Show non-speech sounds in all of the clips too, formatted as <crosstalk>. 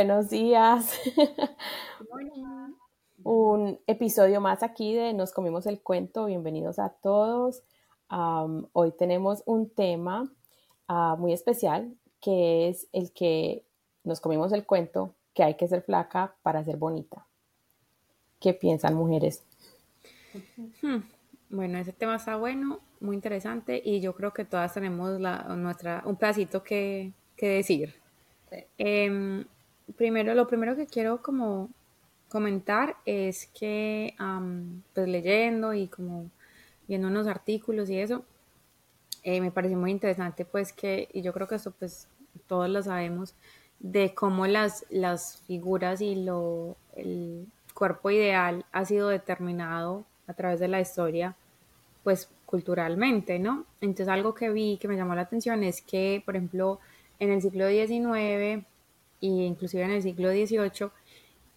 Buenos días. Un episodio más aquí de Nos comimos el cuento. Bienvenidos a todos. hoy tenemos un tema ah, muy especial que es el que nos comimos el cuento que hay que ser flaca para ser bonita. ¿Qué piensan mujeres? Hmm, bueno, ese tema está bueno, muy interesante y yo creo que todas tenemos la, nuestra, un pedacito que, decir. Em, primero, lo primero que quiero como comentar es que pues leyendo y como viendo unos artículos y eso, eh, me pareció muy interesante pues que, y yo creo que eso pues todos lo sabemos, de cómo las, las figuras y lo, el cuerpo ideal ha sido determinado a través de la historia, pues culturalmente, ¿no? Entonces algo que vi que me llamó la atención es que, por ejemplo, en el siglo XIX e inclusive en el siglo XVIII,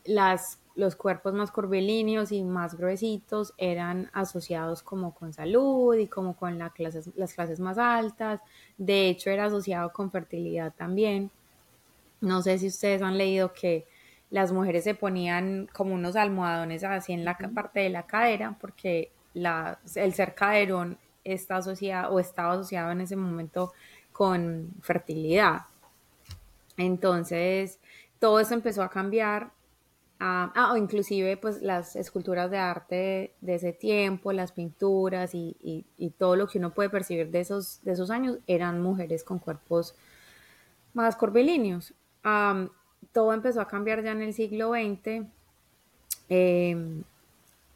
las, los cuerpos más curvilíneos y más gruesitos eran asociados como con salud y como con la clases, las clases más altas. De hecho, era asociado con fertilidad también. No sé si ustedes han leído que las mujeres se ponían como unos almohadones así en la parte de la cadera porque la, el ser caderón está asociado o estaba asociado en ese momento con fertilidad. Entonces, todo eso empezó a cambiar. ah, o inclusive pues las esculturas de arte de, ese tiempo, las pinturas y, todo lo que uno puede percibir de esos, de esos años eran mujeres con cuerpos más curvilíneos todo empezó a cambiar ya en el siglo XX, em,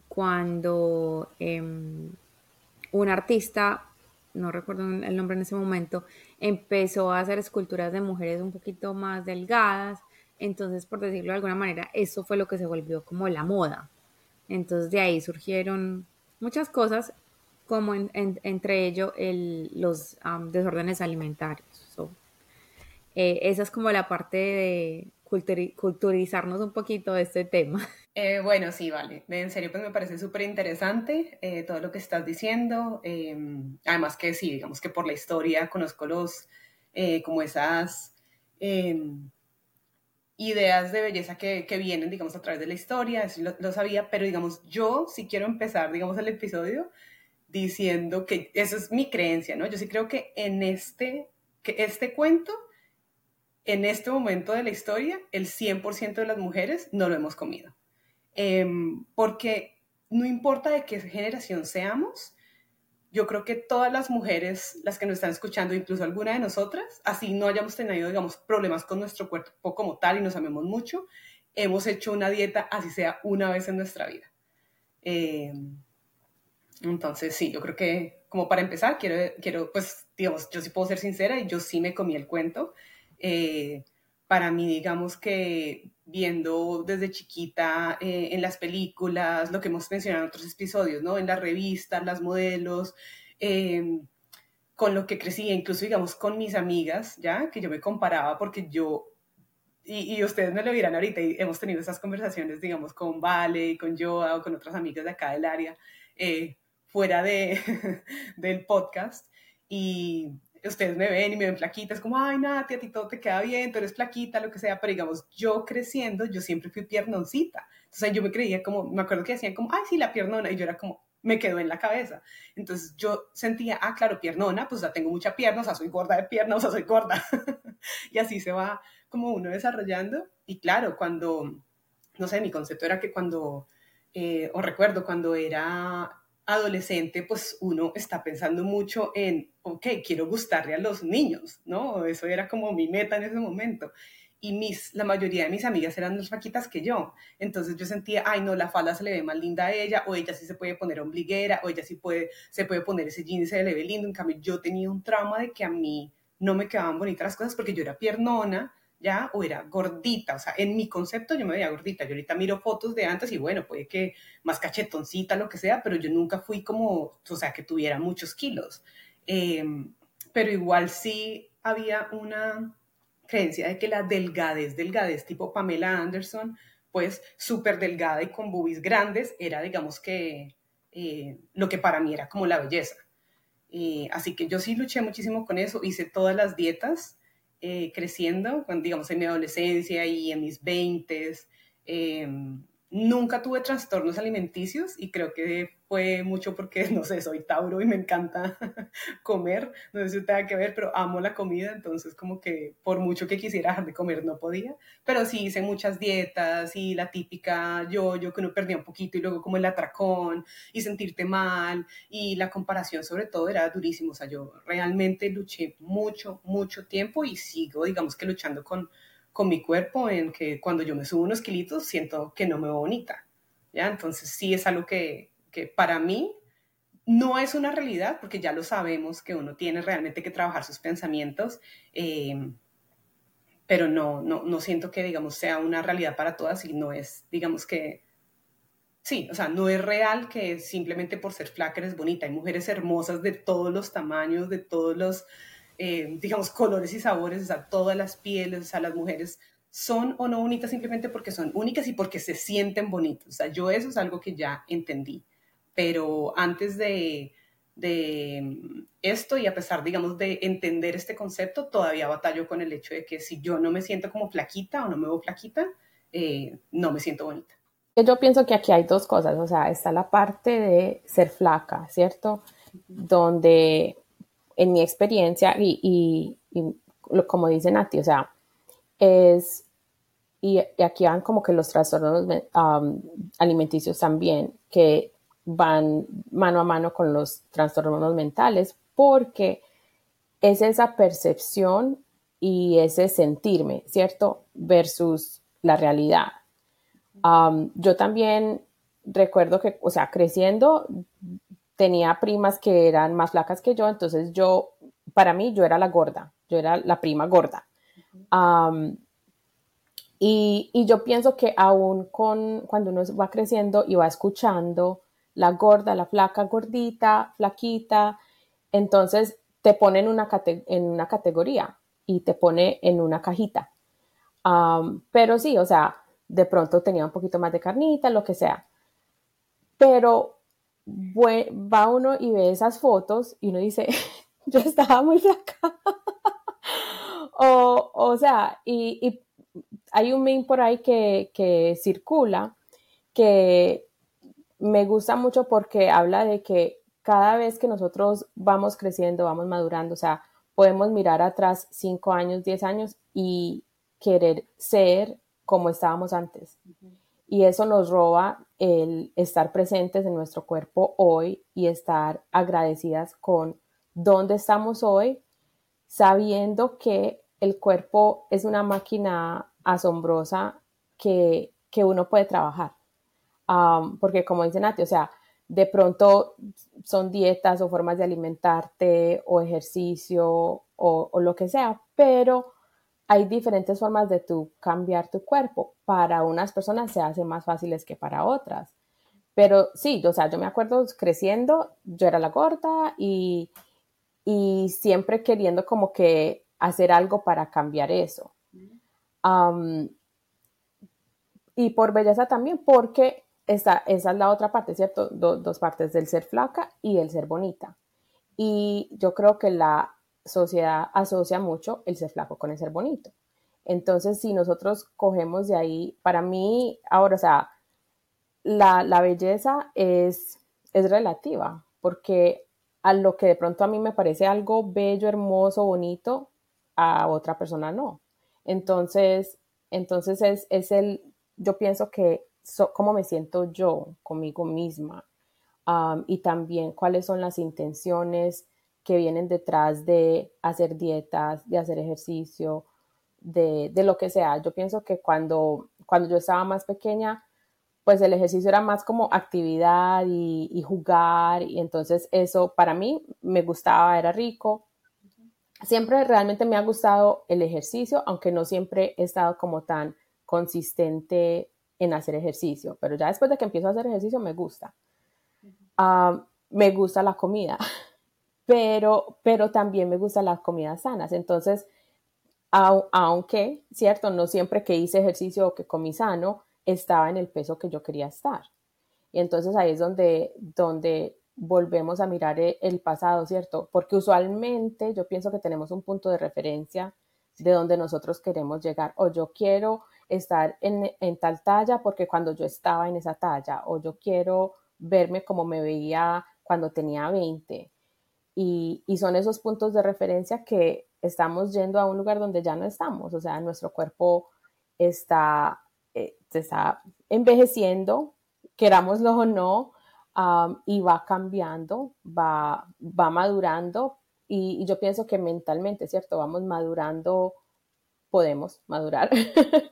cuando em, un artista, no recuerdo el nombre en ese momento, empezó a hacer esculturas de mujeres un poquito más delgadas. Entonces, por decirlo de alguna manera, eso fue lo que se volvió como la moda. Entonces, de ahí surgieron muchas cosas, como entre ellos los desórdenes alimentarios. Eh, esa es como la parte de culturizarnos un poquito de este tema. <laughs> Eh, bueno, sí, vale. En serio, pues me parece súper interesante eh, todo lo que estás diciendo. Em, además que sí, digamos que por la historia conozco los, como esas em, ideas de belleza que, vienen, digamos, a través de la historia, eso lo, sabía, pero digamos, yo sí quiero empezar, digamos, el episodio diciendo que esa es mi creencia, ¿no? Yo sí creo que en este, este cuento en este momento de la historia, el 100% de las mujeres no lo hemos comido. Em, porque no importa de qué generación seamos, yo creo que todas las mujeres, las que nos están escuchando, incluso alguna de nosotras, así no hayamos tenido, digamos, problemas con nuestro cuerpo como tal y nos amemos mucho, hemos hecho una dieta, así sea una vez en nuestra vida. Em, entonces, sí, yo creo que como para empezar, quiero, quiero, pues, digamos, yo sí puedo ser sincera y yo sí me comí el cuento. Eh, para mí, digamos que viendo desde chiquita eh, en las películas, lo que hemos mencionado en otros episodios, ¿no? En las revistas, las modelos, eh, con lo que crecí, incluso digamos con mis amigas, ¿ya? Que yo me comparaba porque yo, y, ustedes me lo dirán ahorita, y hemos tenido esas conversaciones, digamos, con Vale, y con Joa o con otras amigas de acá del área, fuera de, <laughs> del podcast, y ustedes me ven y me ven flaquita, es como, ay, Nati, a ti todo te queda bien, tú eres flaquita, lo que sea, pero digamos, yo creciendo, yo siempre fui piernoncita. Entonces yo me creía como, me acuerdo que decían como, ay, sí, la piernona, y yo era como, me quedó en la cabeza. Entonces yo sentía, ah, claro, piernona, pues ya tengo mucha pierna, o sea, soy gorda de pierna, o sea, soy gorda. <laughs> y así se va como uno desarrollando. Y claro, cuando, no sé, mi concepto era que cuando, eh, o recuerdo cuando era adolescente, pues uno está pensando mucho en, ok, quiero gustarle a los niños, ¿no? Eso era como mi meta en ese momento. Y mis, la mayoría de mis amigas eran más faquitas que yo. Entonces yo sentía, ay, no, la falda se le ve más linda a ella, o ella sí se puede poner ombliguera, o ella sí puede, se puede poner ese jeans y se le ve lindo. En cambio, yo tenía un trauma de que a mí no me quedaban bonitas las cosas porque yo era piernona, ¿ya? O era gordita, o sea, en mi concepto yo me veía gordita, yo ahorita miro fotos de antes y bueno, puede que más cachetoncita, lo que sea, pero yo nunca fui como, o sea, que tuviera muchos kilos. Em, pero igual sí había una creencia de que la delgadez, delgadez tipo Pamela Anderson, pues súper delgada y con boobies grandes, era digamos que eh, lo que para mí era como la belleza. Eh, así que yo sí luché muchísimo con eso, hice todas las dietas, eh, creciendo, digamos en mi adolescencia y en mis veintes, eh, nunca tuve trastornos alimenticios y creo que fue mucho porque, <laughs> no sé, soy Tauro y me encanta <laughs> comer, no sé si tenga que ver, pero amo la comida, entonces como que por mucho que quisiera dejar de comer no podía, pero sí hice muchas dietas y la típica yo, yo que uno perdía un poquito y luego como el atracón y sentirte mal y la comparación sobre todo era durísimo, o sea, yo realmente luché mucho, mucho tiempo y sigo, digamos que luchando con con mi cuerpo en que cuando yo me subo unos kilitos siento que no me veo bonita. ¿ya? Entonces sí es algo que, que para mí no es una realidad porque ya lo sabemos que uno tiene realmente que trabajar sus pensamientos, eh, pero no, no, no siento que, digamos, sea una realidad para todas y no es, digamos que, sí, o sea, no es real que simplemente por ser flaca eres bonita. Hay mujeres hermosas de todos los tamaños, de todos los eh, digamos, colores y sabores, o sea, todas las pieles, o sea, las mujeres son o no bonitas simplemente porque son únicas y porque se sienten bonitas. O sea, yo eso es algo que ya entendí. Pero antes de, de esto y a pesar, digamos, de entender este concepto, todavía batallo con el hecho de que si yo no me siento como flaquita o no me veo flaquita, eh, no me siento bonita. Yo pienso que aquí hay dos cosas, o sea, está la parte de ser flaca, ¿cierto? Donde en mi experiencia, y, como dice Nati, o sea, es, y, aquí van como que los trastornos alimenticios también, que van mano a mano con los trastornos mentales, porque es esa percepción y ese sentirme, ¿cierto? Versus la realidad. Yo también recuerdo que, o sea, creciendo, tenía primas que eran más flacas que yo, entonces yo, para mí, yo era la gorda, yo era la prima gorda. y, yo pienso que aún con, cuando uno va creciendo y va escuchando la gorda, la flaca, gordita, flaquita, entonces te pone en una, en una categoría y te pone en una cajita. pero sí, o sea, de pronto tenía un poquito más de carnita, lo que sea. Pero va uno y ve esas fotos y uno dice, <laughs> yo estaba muy flaca. <laughs> o, o sea, y, hay un meme por ahí que, que circula que me gusta mucho porque habla de que cada vez que nosotros vamos creciendo, vamos madurando, o sea, podemos mirar atrás cinco años, diez años y querer ser como estábamos antes y eso nos roba el estar presentes en nuestro cuerpo hoy y estar agradecidas con dónde estamos hoy, sabiendo que el cuerpo es una máquina asombrosa que, uno puede trabajar. porque como dice Nati, o sea, de pronto son dietas o formas de alimentarte o ejercicio o lo que sea, pero hay diferentes formas de tú cambiar tu cuerpo. Para unas personas se hace más fáciles que para otras. Pero sí, o sea, yo me acuerdo creciendo, yo era la gorda y, siempre queriendo como que hacer algo para cambiar eso. y por belleza también, porque esa, esa es la otra parte, ¿cierto? dos partes del ser flaca y el ser bonita. Y yo creo que la sociedad asocia mucho el ser flaco con el ser bonito. Entonces, si nosotros cogemos de ahí, para mí, ahora, o sea, la, belleza es, es relativa, porque a lo que de pronto a mí me parece algo bello, hermoso, bonito, a otra persona no. Entonces, entonces es, es el, yo pienso que cómo me siento yo conmigo misma y también cuáles son las intenciones que vienen detrás de hacer dietas, de hacer ejercicio, de, lo que sea. Yo pienso que cuando, cuando yo estaba más pequeña, pues el ejercicio era más como actividad y, jugar, y entonces eso para mí me gustaba, era rico. Siempre realmente me ha gustado el ejercicio, aunque no siempre he estado como tan consistente en hacer ejercicio, pero ya después de que empiezo a hacer ejercicio me gusta. Ah, me gusta la comida. <laughs> pero, pero también me gustan las comidas sanas. Entonces, aunque, cierto, no siempre que hice ejercicio o que comí sano, estaba en el peso que yo quería estar. Y entonces ahí es donde, donde volvemos a mirar e, el pasado, ¿cierto? Porque usualmente yo pienso que tenemos un punto de referencia de donde nosotros queremos llegar. O yo quiero estar en, en, tal talla porque cuando yo estaba en esa talla, o yo quiero verme como me veía cuando tenía 20. Y, son esos puntos de referencia que estamos yendo a un lugar donde ya no estamos, o sea, nuestro cuerpo está, eh, está envejeciendo, querámoslo o no, y va cambiando, va, va madurando, y, yo pienso que mentalmente, ¿cierto? Vamos madurando, podemos madurar, <laughs>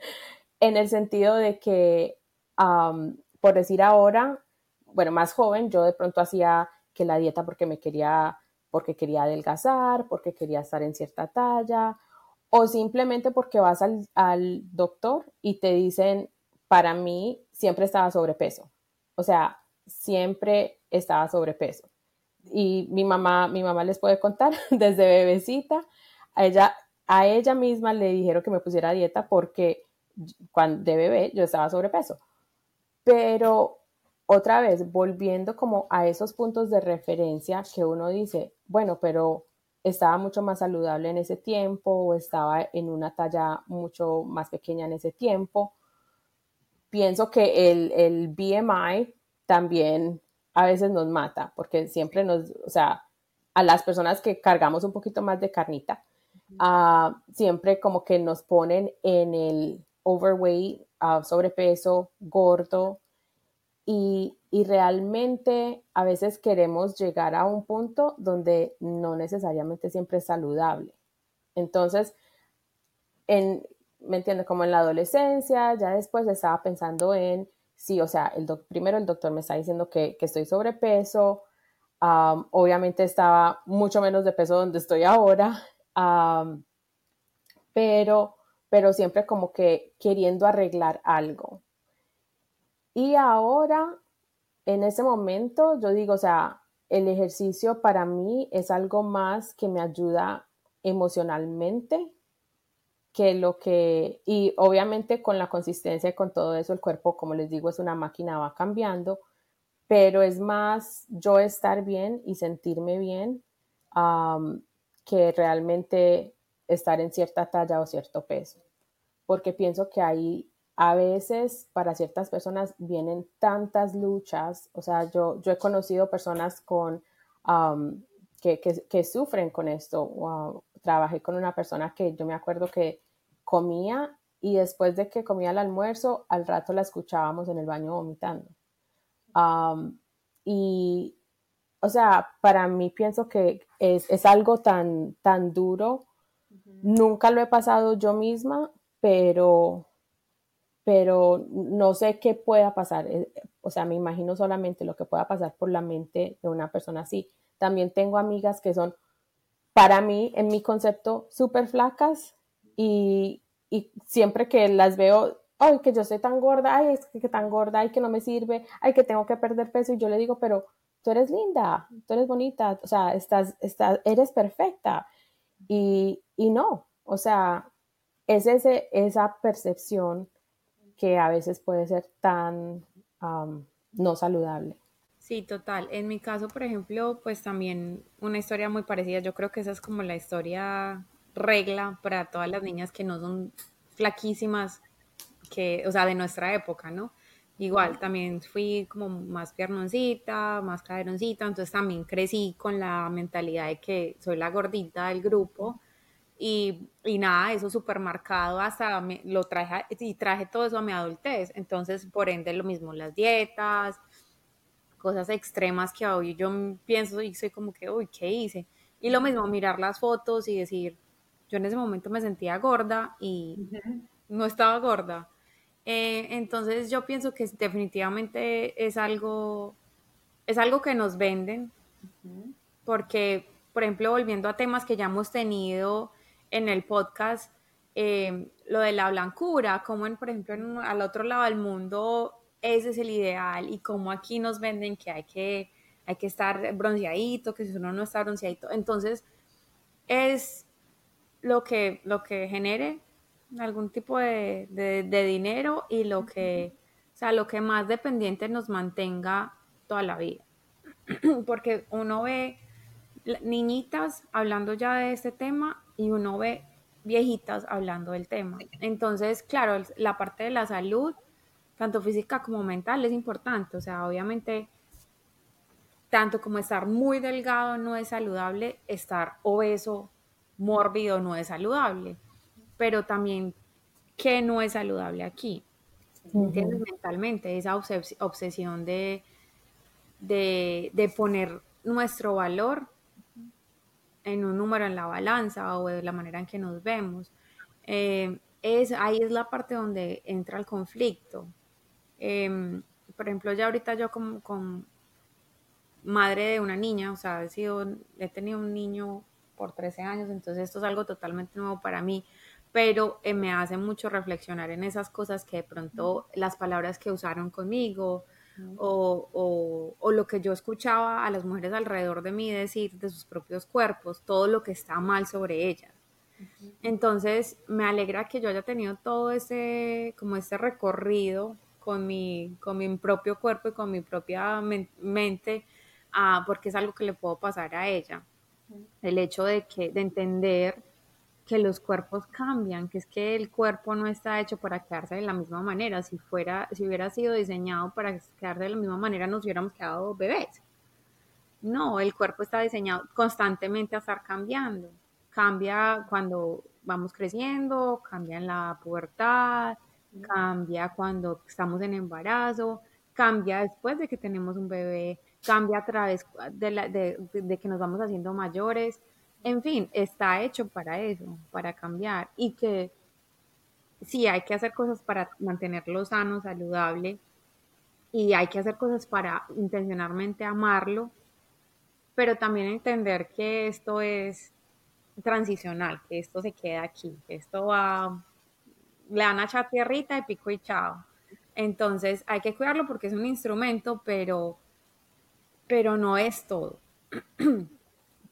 en el sentido de que, por decir ahora, bueno, más joven, yo de pronto hacía que la dieta porque me quería, porque quería adelgazar, porque quería estar en cierta talla, o simplemente porque vas al, al doctor y te dicen, para mí siempre estaba sobrepeso. O sea, siempre estaba sobrepeso. Y mi mamá, mi mamá les puede contar, <laughs> desde bebecita, a ella, a ella misma le dijeron que me pusiera dieta porque cuando de bebé yo estaba sobrepeso. Pero otra vez, volviendo como a esos puntos de referencia que uno dice, bueno, pero estaba mucho más saludable en ese tiempo o estaba en una talla mucho más pequeña en ese tiempo. Pienso que el, el BMI también a veces nos mata, porque siempre nos, o sea, a las personas que cargamos un poquito más de carnita, uh, siempre como que nos ponen en el overweight, uh, sobrepeso, gordo, y, y, realmente a veces queremos llegar a un punto donde no necesariamente siempre es saludable. Entonces, en, me entiende, como en la adolescencia, ya después estaba pensando en sí, o sea, el primero el doctor me está diciendo que, estoy sobrepeso, obviamente estaba mucho menos de peso donde estoy ahora, pero, pero siempre como que queriendo arreglar algo. Y ahora, en ese momento, yo digo, o sea, el ejercicio para mí es algo más que me ayuda emocionalmente que lo que, y obviamente con la consistencia y con todo eso, el cuerpo, como les digo, es una máquina, va cambiando, pero es más yo estar bien y sentirme bien que realmente estar en cierta talla o cierto peso, porque pienso que ahí a veces para ciertas personas vienen tantas luchas, o sea, yo, yo he conocido personas con, que, que, sufren con esto. trabajé con una persona que yo me acuerdo que comía y después de que comía el almuerzo, al rato la escuchábamos en el baño vomitando. y, o sea, para mí pienso que es, algo tan, tan duro. Nunca lo he pasado yo misma, pero, pero no sé qué pueda pasar. Eh, o sea, me imagino solamente lo que pueda pasar por la mente de una persona así. También tengo amigas que son, para mí, en mi concepto, súper flacas y, siempre que las veo, ay, que yo soy tan gorda, ay, es que, tan gorda, ay, que no me sirve, ay, que tengo que perder peso, y yo le digo, pero tú eres linda, tú eres bonita, o sea, estás, estás, eres perfecta. Y, y no, o sea, es ese, esa percepción que a veces puede ser tan no saludable. Sí, total. En mi caso, por ejemplo, pues también una historia muy parecida. Yo creo que esa es como la historia regla para todas las niñas que no son flaquísimas, que, o sea, de nuestra época, ¿no? Igual, también fui como más piernoncita, más caderoncita, entonces también crecí con la mentalidad de que soy la gordita del grupo y, y nada, eso súper marcado hasta lo traje y traje todo eso a mi adultez, entonces por ende lo mismo, las dietas, cosas extremas que hoy yo pienso y soy como que, uy, ¿qué hice? Y lo mismo, mirar las fotos y decir, yo en ese momento me sentía gorda y no estaba gorda. Eh, entonces yo pienso que definitivamente es algo, es algo que nos venden, porque, por ejemplo, volviendo a temas que ya hemos tenido en el podcast, eh, lo de la blancura, como en, por ejemplo, al otro lado del mundo ese es el ideal y como aquí nos venden que hay que, hay que estar bronceadito, que si uno no está bronceadito. Entonces, es lo que, lo que genere algún tipo de, dinero y lo que, o sea, lo que más dependiente nos mantenga toda la vida. <clears throat> Porque uno ve niñitas hablando ya de este tema y uno ve viejitas hablando del tema. Entonces, claro, la parte de la salud, tanto física como mental, es importante. O sea, obviamente, tanto como estar muy delgado no es saludable, estar obeso, mórbido no es saludable. Pero también, ¿qué no es saludable aquí? ¿Entiendes? Mentalmente, esa obsesión de, de, poner nuestro valor en un número en la balanza o de la manera en que nos vemos. Eh, es, ahí es la parte donde entra el conflicto. Em, por ejemplo, ya ahorita yo como, con madre de una niña, o sea, he, sido, he tenido un niño por 13 años, entonces esto es algo totalmente nuevo para mí pero eh, me hace mucho reflexionar en esas cosas que de pronto las palabras que usaron conmigo o, o, lo que yo escuchaba a las mujeres alrededor de mí decir de sus propios cuerpos, todo lo que está mal sobre ellas. Entonces me alegra que yo haya tenido todo ese, como ese recorrido con mi, con mi propio cuerpo y con mi propia mente, ah, porque es algo que le puedo pasar a ella. El hecho de, que, de entender que los cuerpos cambian, que es que el cuerpo no está hecho para quedarse de la misma manera. Si fuera, si hubiera sido diseñado para quedarse de la misma manera, nos hubiéramos quedado bebés. No, el cuerpo está diseñado constantemente a estar cambiando. Cambia cuando vamos creciendo, cambia en la pubertad, cambia cuando estamos en embarazo, cambia después de que tenemos un bebé, cambia a través de, de que nos vamos haciendo mayores en fin, está hecho para eso, para cambiar y que sí hay que hacer cosas para mantenerlo sano, saludable y hay que hacer cosas para intencionalmente amarlo, pero también entender que esto es transicional, que esto se queda aquí, que esto va, le dan a echar tierrita y pico y chao. Entonces hay que cuidarlo porque es un instrumento, pero, pero no es todo. <clears throat>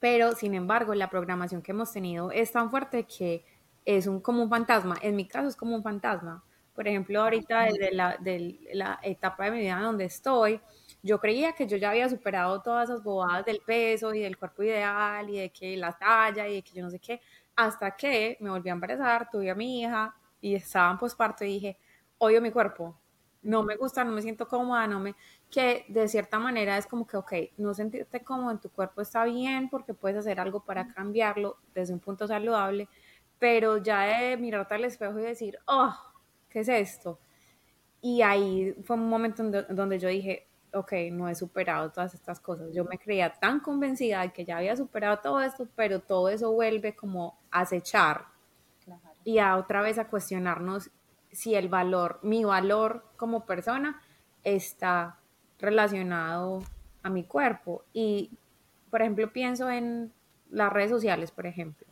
pero sin embargo la programación que hemos tenido es tan fuerte que es un, como un fantasma. En mi caso es como un fantasma. Por ejemplo, ahorita desde la, de la etapa de mi vida donde estoy, yo creía que yo ya había superado todas esas bobadas del peso y del cuerpo ideal y de que la talla y de que yo no sé qué, hasta que me volví a embarazar, tuve a mi hija y estaba en posparto y dije, odio mi cuerpo, no me gusta, no me siento cómoda, no me, que de cierta manera es como que, ok, no sentirte cómodo en tu cuerpo está bien porque puedes hacer algo para cambiarlo desde un punto saludable, pero ya de mirarte al espejo y decir, oh, ¿qué es esto? Y ahí fue un momento donde, yo dije, ok, no he superado todas estas cosas. Yo me creía tan convencida de que ya había superado todo esto, pero todo eso vuelve como a acechar y a otra vez a cuestionarnos si el valor, mi valor como persona está relacionado a mi cuerpo. Y, por ejemplo, pienso en las redes sociales, por ejemplo,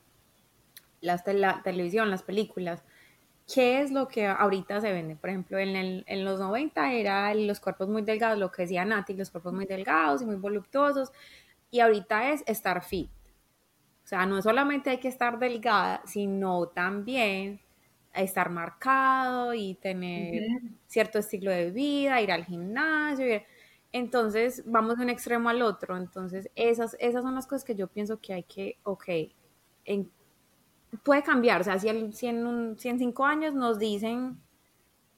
las la televisión, las películas. ¿Qué es lo que ahorita se vende? Por ejemplo, en, el, en los 90 eran los cuerpos muy delgados, lo que decía Nati, los cuerpos muy delgados y muy voluptuosos. Y ahorita es estar fit. O sea, no solamente hay que estar delgada, sino también estar marcado y tener cierto estilo de vida, ir al gimnasio. Entonces vamos de un extremo al otro. Entonces esas, esas son las cosas que yo pienso que hay que, ok, puede cambiar. O sea, si, en, si en cinco años nos dicen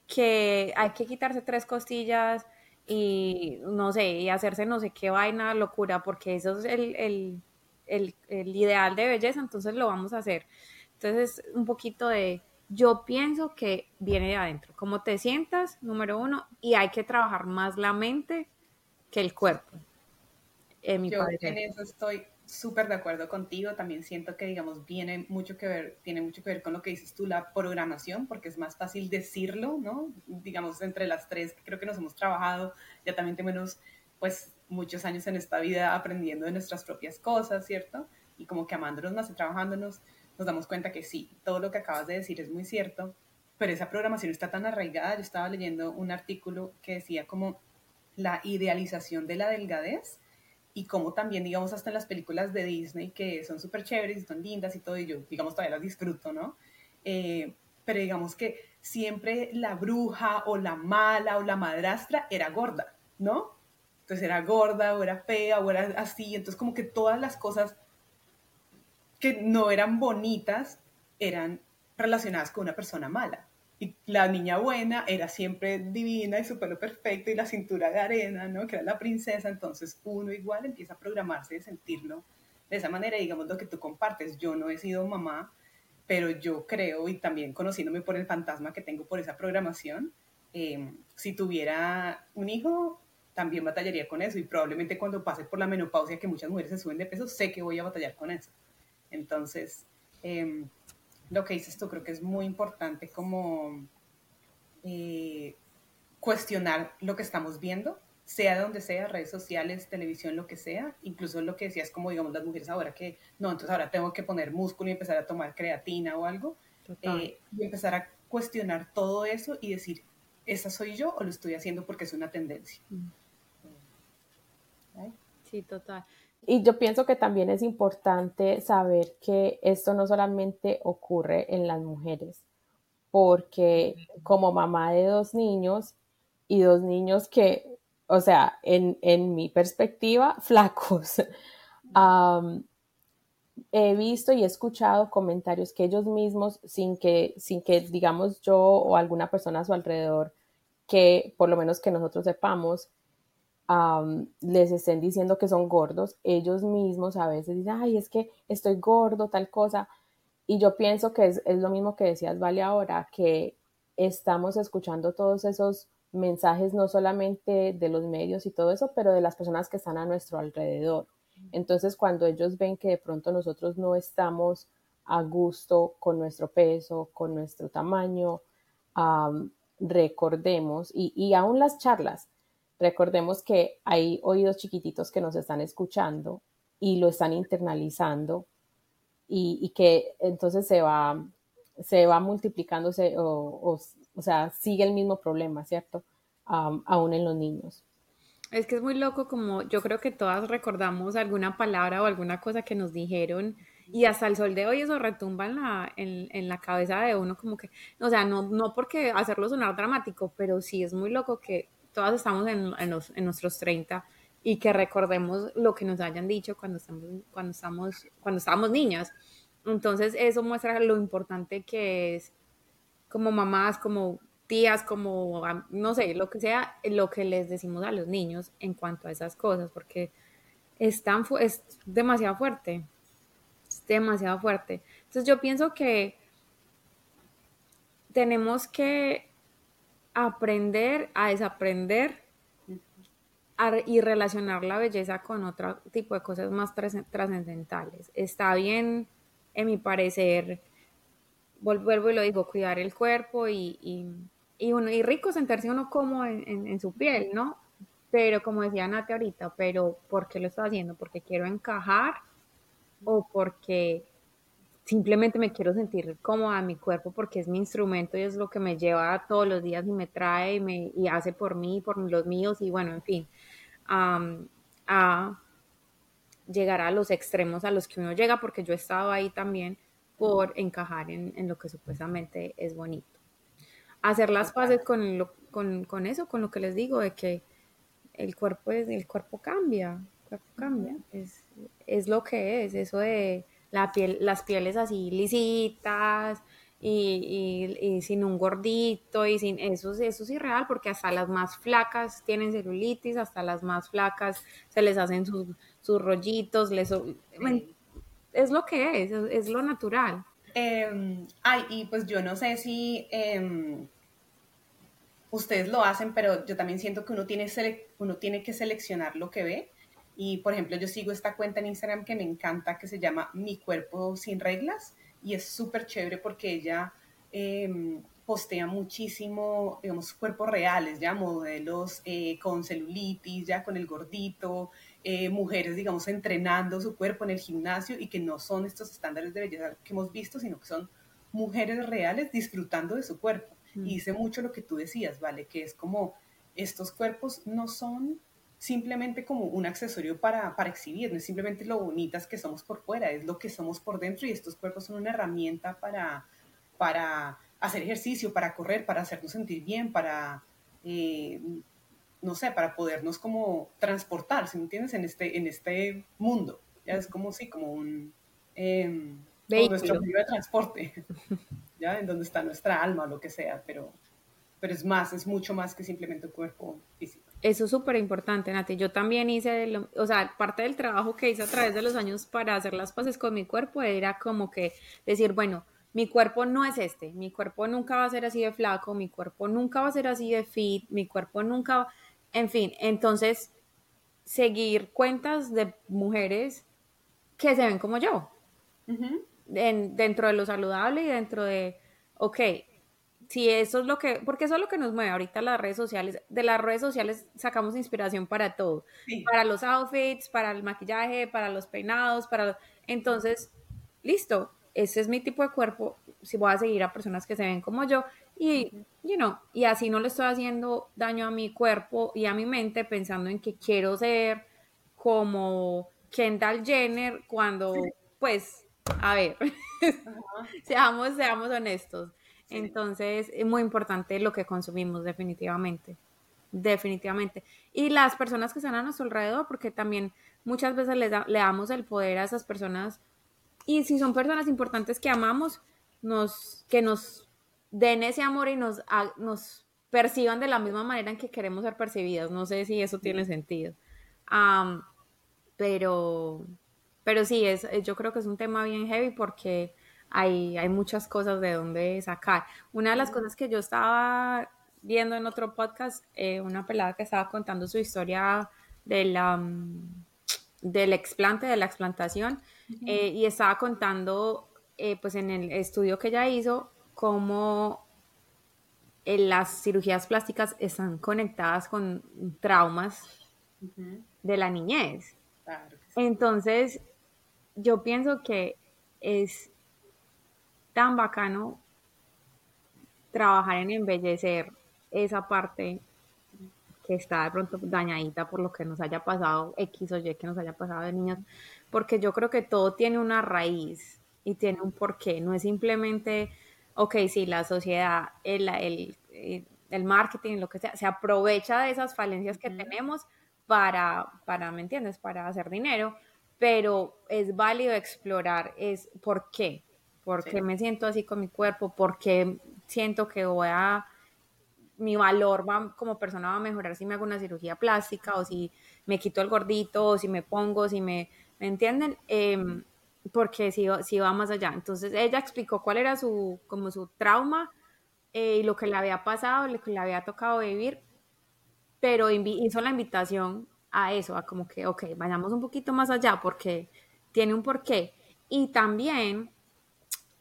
que hay que quitarse tres costillas y no sé, y hacerse no sé qué vaina, locura, porque eso es el, el, el, el ideal de belleza, entonces lo vamos a hacer. Entonces, un poquito de yo pienso que viene de adentro, cómo te sientas, número uno, y hay que trabajar más la mente que el cuerpo. En mi yo en eso estoy súper de acuerdo contigo, también siento que, digamos, viene mucho que ver, tiene mucho que ver con lo que dices tú, la programación, porque es más fácil decirlo, ¿no? Digamos, entre las tres, creo que nos hemos trabajado, ya también tenemos, pues, muchos años en esta vida aprendiendo de nuestras propias cosas, ¿cierto? Y como que amándonos más y trabajándonos, nos damos cuenta que sí, todo lo que acabas de decir es muy cierto, pero esa programación está tan arraigada. Yo estaba leyendo un artículo que decía como la idealización de la delgadez y como también, digamos, hasta en las películas de Disney que son súper chéveres y son lindas y todo, y yo, digamos, todavía las disfruto, ¿no? Eh, pero digamos que siempre la bruja o la mala o la madrastra era gorda, ¿no? Entonces era gorda o era fea o era así, entonces como que todas las cosas que no eran bonitas, eran relacionadas con una persona mala. Y la niña buena era siempre divina y su pelo perfecto y la cintura de arena, ¿no? Que era la princesa. Entonces uno igual empieza a programarse y sentirlo de esa manera. Digamos lo que tú compartes. Yo no he sido mamá, pero yo creo, y también conociéndome por el fantasma que tengo por esa programación, em, si tuviera un hijo, también batallaría con eso. Y probablemente cuando pase por la menopausia, que muchas mujeres se suben de peso, sé que voy a batallar con eso. Entonces, em, lo que dices tú creo que es muy importante como eh, cuestionar lo que estamos viendo, sea donde sea, redes sociales, televisión, lo que sea, incluso lo que decías como digamos las mujeres ahora que no, entonces ahora tengo que poner músculo y empezar a tomar creatina o algo, eh, y empezar a cuestionar todo eso y decir, ¿esa soy yo o lo estoy haciendo porque es una tendencia? Mm. Sí, total. Y yo pienso que también es importante saber que esto no solamente ocurre en las mujeres, porque como mamá de dos niños y dos niños que, o sea, en, mi perspectiva, <laughs> flacos, he visto y he escuchado comentarios que ellos mismos, sin que, sin que digamos yo o alguna persona a su alrededor, que por lo menos que nosotros sepamos, les estén diciendo que son gordos, ellos mismos a veces dicen, ay, es que estoy gordo, tal cosa. Y yo pienso que es, lo mismo que decías, Vale, ahora, que estamos escuchando todos esos mensajes, no solamente de los medios y todo eso, pero de las personas que están a nuestro alrededor. Entonces, cuando ellos ven que de pronto nosotros no estamos a gusto con nuestro peso, con nuestro tamaño, recordemos, y, y aún las charlas, Recordemos que hay oídos chiquititos que nos están escuchando y lo están internalizando y, que entonces se va, se va multiplicándose o, o, sea, sigue el mismo problema, ¿cierto? aún en los niños. Es que es muy loco como yo creo que todas recordamos alguna palabra o alguna cosa que nos dijeron y hasta el sol de hoy eso retumba en la, en la cabeza de uno como que, o sea, no, no porque hacerlo sonar dramático, pero sí es muy loco que todas estamos en, en, nuestros 30 y que recordemos lo que nos hayan dicho cuando estamos, cuando estamos, cuando estábamos niñas. Entonces eso muestra lo importante que es como mamás, como tías, como, no sé, lo que sea, lo que les decimos a los niños en cuanto a esas cosas, porque es, tan es demasiado fuerte, es demasiado fuerte. Entonces yo pienso que tenemos que aprender a desaprender y relacionar la belleza con otro tipo de cosas más trascendentales. Está bien, en mi parecer, vuelvo y lo digo, cuidar el cuerpo y, rico sentarse uno como en, en, su piel, ¿no? Pero como decía Nate ahorita, pero ¿por qué lo estoy haciendo? ¿Porque quiero encajar o porque simplemente me quiero sentir cómoda en mi cuerpo porque es mi instrumento y es lo que me lleva todos los días y me trae y, me, y hace por mí, por los míos y bueno, en fin, a llegar a los extremos a los que uno llega porque yo he estado ahí también por encajar en, en lo que supuestamente es bonito. Hacer las paces con, lo, con, con, eso, con lo que les digo, de que el cuerpo, es, el cuerpo cambia, el cuerpo cambia, es, es lo que es, eso de la piel, las pieles así lisitas y, sin un gordito y sin eso, eso es irreal porque hasta las más flacas tienen celulitis, hasta las más flacas se les hacen sus, rollitos, les, es lo que es, es, lo natural. Em, ay, y pues yo no sé si em, ustedes lo hacen, pero yo también siento que uno tiene, uno tiene que seleccionar lo que ve y por ejemplo, yo sigo esta cuenta en Instagram que me encanta, que se llama Mi Cuerpo Sin Reglas, y es súper chévere porque ella em, postea muchísimo, digamos, cuerpos reales, ya modelos eh, con celulitis, ya con el gordito, eh, mujeres, digamos, entrenando su cuerpo en el gimnasio y que no son estos estándares de belleza que hemos visto, sino que son mujeres reales disfrutando de su cuerpo. Y mm. dice mucho lo que tú decías, ¿vale? Que es como estos cuerpos no son simplemente como un accesorio para, para exhibir, no es simplemente lo bonitas que somos por fuera, es lo que somos por dentro y estos cuerpos son una herramienta para, para hacer ejercicio, para correr, para hacernos sentir bien, para, eh, no sé, para podernos como transportar, si me entiendes, en este, en este mundo. Ya es como, sí, como un, em, nuestro medio de transporte, <laughs> ¿ya? En donde está nuestra alma o lo que sea, pero, pero es más, es mucho más que simplemente un cuerpo físico. Eso es súper importante, Nati. Yo también hice, o sea, parte del trabajo que hice a través de los años para hacer las paces con mi cuerpo era como que decir, bueno, mi cuerpo no es este, mi cuerpo nunca va a ser así de flaco, mi cuerpo nunca va a ser así de fit, mi cuerpo nunca, en fin, entonces seguir cuentas de mujeres que se ven como yo, dentro de lo saludable y dentro de, ok, si eso es lo que, porque eso es lo que nos mueve ahorita las redes sociales, de las redes sociales sacamos inspiración para todo, para los outfits, para el maquillaje, para los peinados, para, entonces, listo, ese es mi tipo de cuerpo, si voy a seguir a personas que se ven como yo y, you know, y así no le estoy haciendo daño a mi cuerpo y a mi mente pensando en que quiero ser como Kendall Jenner cuando, pues, a ver, <laughs> seamos, seamos honestos. Entonces, es muy importante lo que consumimos, definitivamente. Definitivamente. Y las personas que están a nuestro alrededor, porque también muchas veces le damos el poder a esas personas y si son personas importantes que amamos, nos, que nos den ese amor y nos, nos perciban de la misma manera en que queremos ser percibidas. No sé si eso tiene sentido. pero, pero sí, es, yo creo que es un tema bien heavy porque hay, hay muchas cosas de donde sacar. Una de las cosas que yo estaba viendo en otro podcast, eh, una pelada que estaba contando su historia de la del explante, de la explantación, eh, y estaba contando, eh, pues en el estudio que ella hizo, cómo las cirugías plásticas están conectadas con traumas de la niñez. Entonces, yo pienso que es tan bacano trabajar en embellecer esa parte que está de pronto dañadita por lo que nos haya pasado, X o Y que nos haya pasado de niños, porque yo creo que todo tiene una raíz y tiene un porqué, no es simplemente, ok, sí, la sociedad, el, el, el marketing, lo que sea, se aprovecha de esas falencias que tenemos para, para, ¿me entiendes?, para hacer dinero, pero es válido explorar, es por qué, por qué me siento así con mi cuerpo, por qué siento que voy a mi valor va, como persona va a mejorar si me hago una cirugía plástica o si me quito el gordito o si me pongo, si me, ¿me entienden? Em, porque si, si va más allá. Entonces ella explicó cuál era su, como su trauma eh, y lo que le había pasado, lo que le había tocado vivir, pero hizo la invitación a eso, a como que, ok, vayamos un poquito más allá porque tiene un porqué. Y también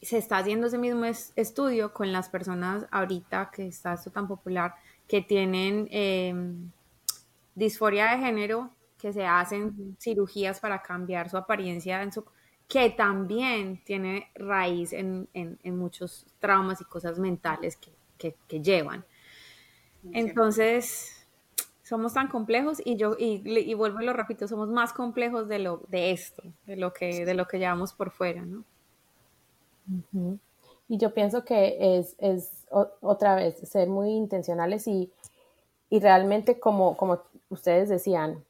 se está haciendo ese mismo estudio con las personas ahorita que está esto tan popular, que tienen em, disforia de género, que se hacen cirugías para cambiar su apariencia, en su, que también tiene raíz en, muchos traumas y cosas mentales que, llevan. Entonces, somos tan complejos y yo, y, vuelvo y lo repito, somos más complejos de, lo, de esto, de lo, que, de lo que llevamos por fuera, ¿no? Y yo pienso que es, es otra vez ser muy intencionales y, y realmente como, como ustedes decían,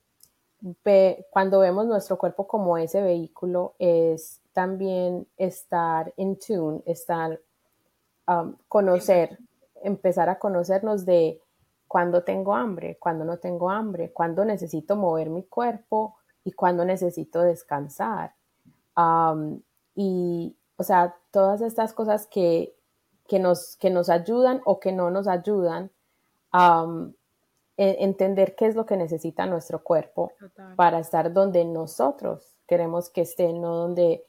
cuando vemos nuestro cuerpo como ese vehículo es también estar en tune, estar, um, conocer, empezar a conocernos de cuando tengo hambre, cuando no tengo hambre, cuando necesito mover mi cuerpo y cuando necesito descansar. Um, y, o sea, todas estas cosas que, nos, que nos ayudan o que no nos ayudan a e, entender qué es lo que necesita nuestro cuerpo para estar donde nosotros queremos que esté, no donde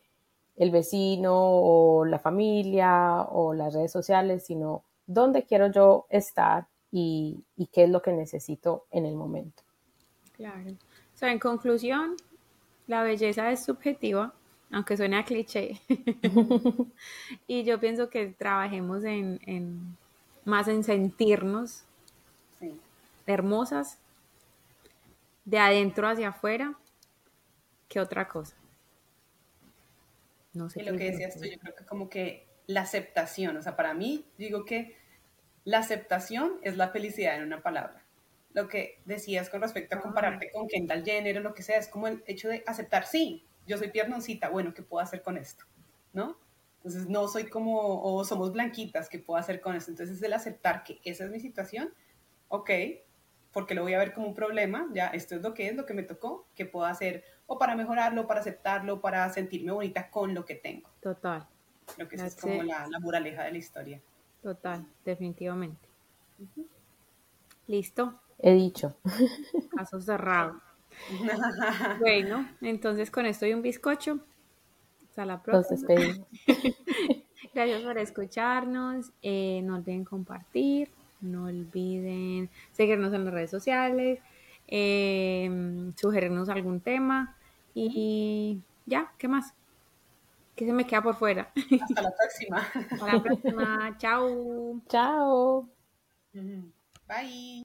el vecino o la familia o las redes sociales, sino dónde quiero yo estar y, y qué es lo que necesito en el momento. Claro. O sea, en conclusión, la belleza es subjetiva, aunque suene a cliché. <laughs> <laughs> y yo pienso que trabajemos en, más en sentirnos hermosas de adentro hacia afuera que otra cosa. No sé. Y lo que decías tú, yo creo que como que la aceptación, o sea, para mí digo que la aceptación es la felicidad en una palabra. Lo que decías con respecto a compararte con Kendall Jenner o lo que sea, es como el hecho de aceptar, sí, yo soy piernoncita, bueno, ¿qué puedo hacer con esto? ¿no? Entonces no soy como, o somos blanquitas, ¿qué puedo hacer con eso? Entonces el aceptar que esa es mi situación, ok, porque lo voy a ver como un problema, ya, esto es lo que es, lo que me tocó, ¿qué puedo hacer? O para mejorarlo, para aceptarlo, para sentirme bonita con lo que tengo. Total. Lo que es como la, la, muraleja de la historia. Total, definitivamente. ¿Listo? He dicho. Caso cerrado. <laughs> <laughs> bueno, entonces con esto y un bizcocho. Hasta la próxima. <laughs> Gracias por escucharnos. Eh, no olviden compartir. No olviden seguirnos en las redes sociales. Eh, sugerirnos algún tema. Y ya, ¿qué más? Que se me queda por fuera. Hasta la próxima. Hasta la próxima. <laughs> Chao. Chao. Bye.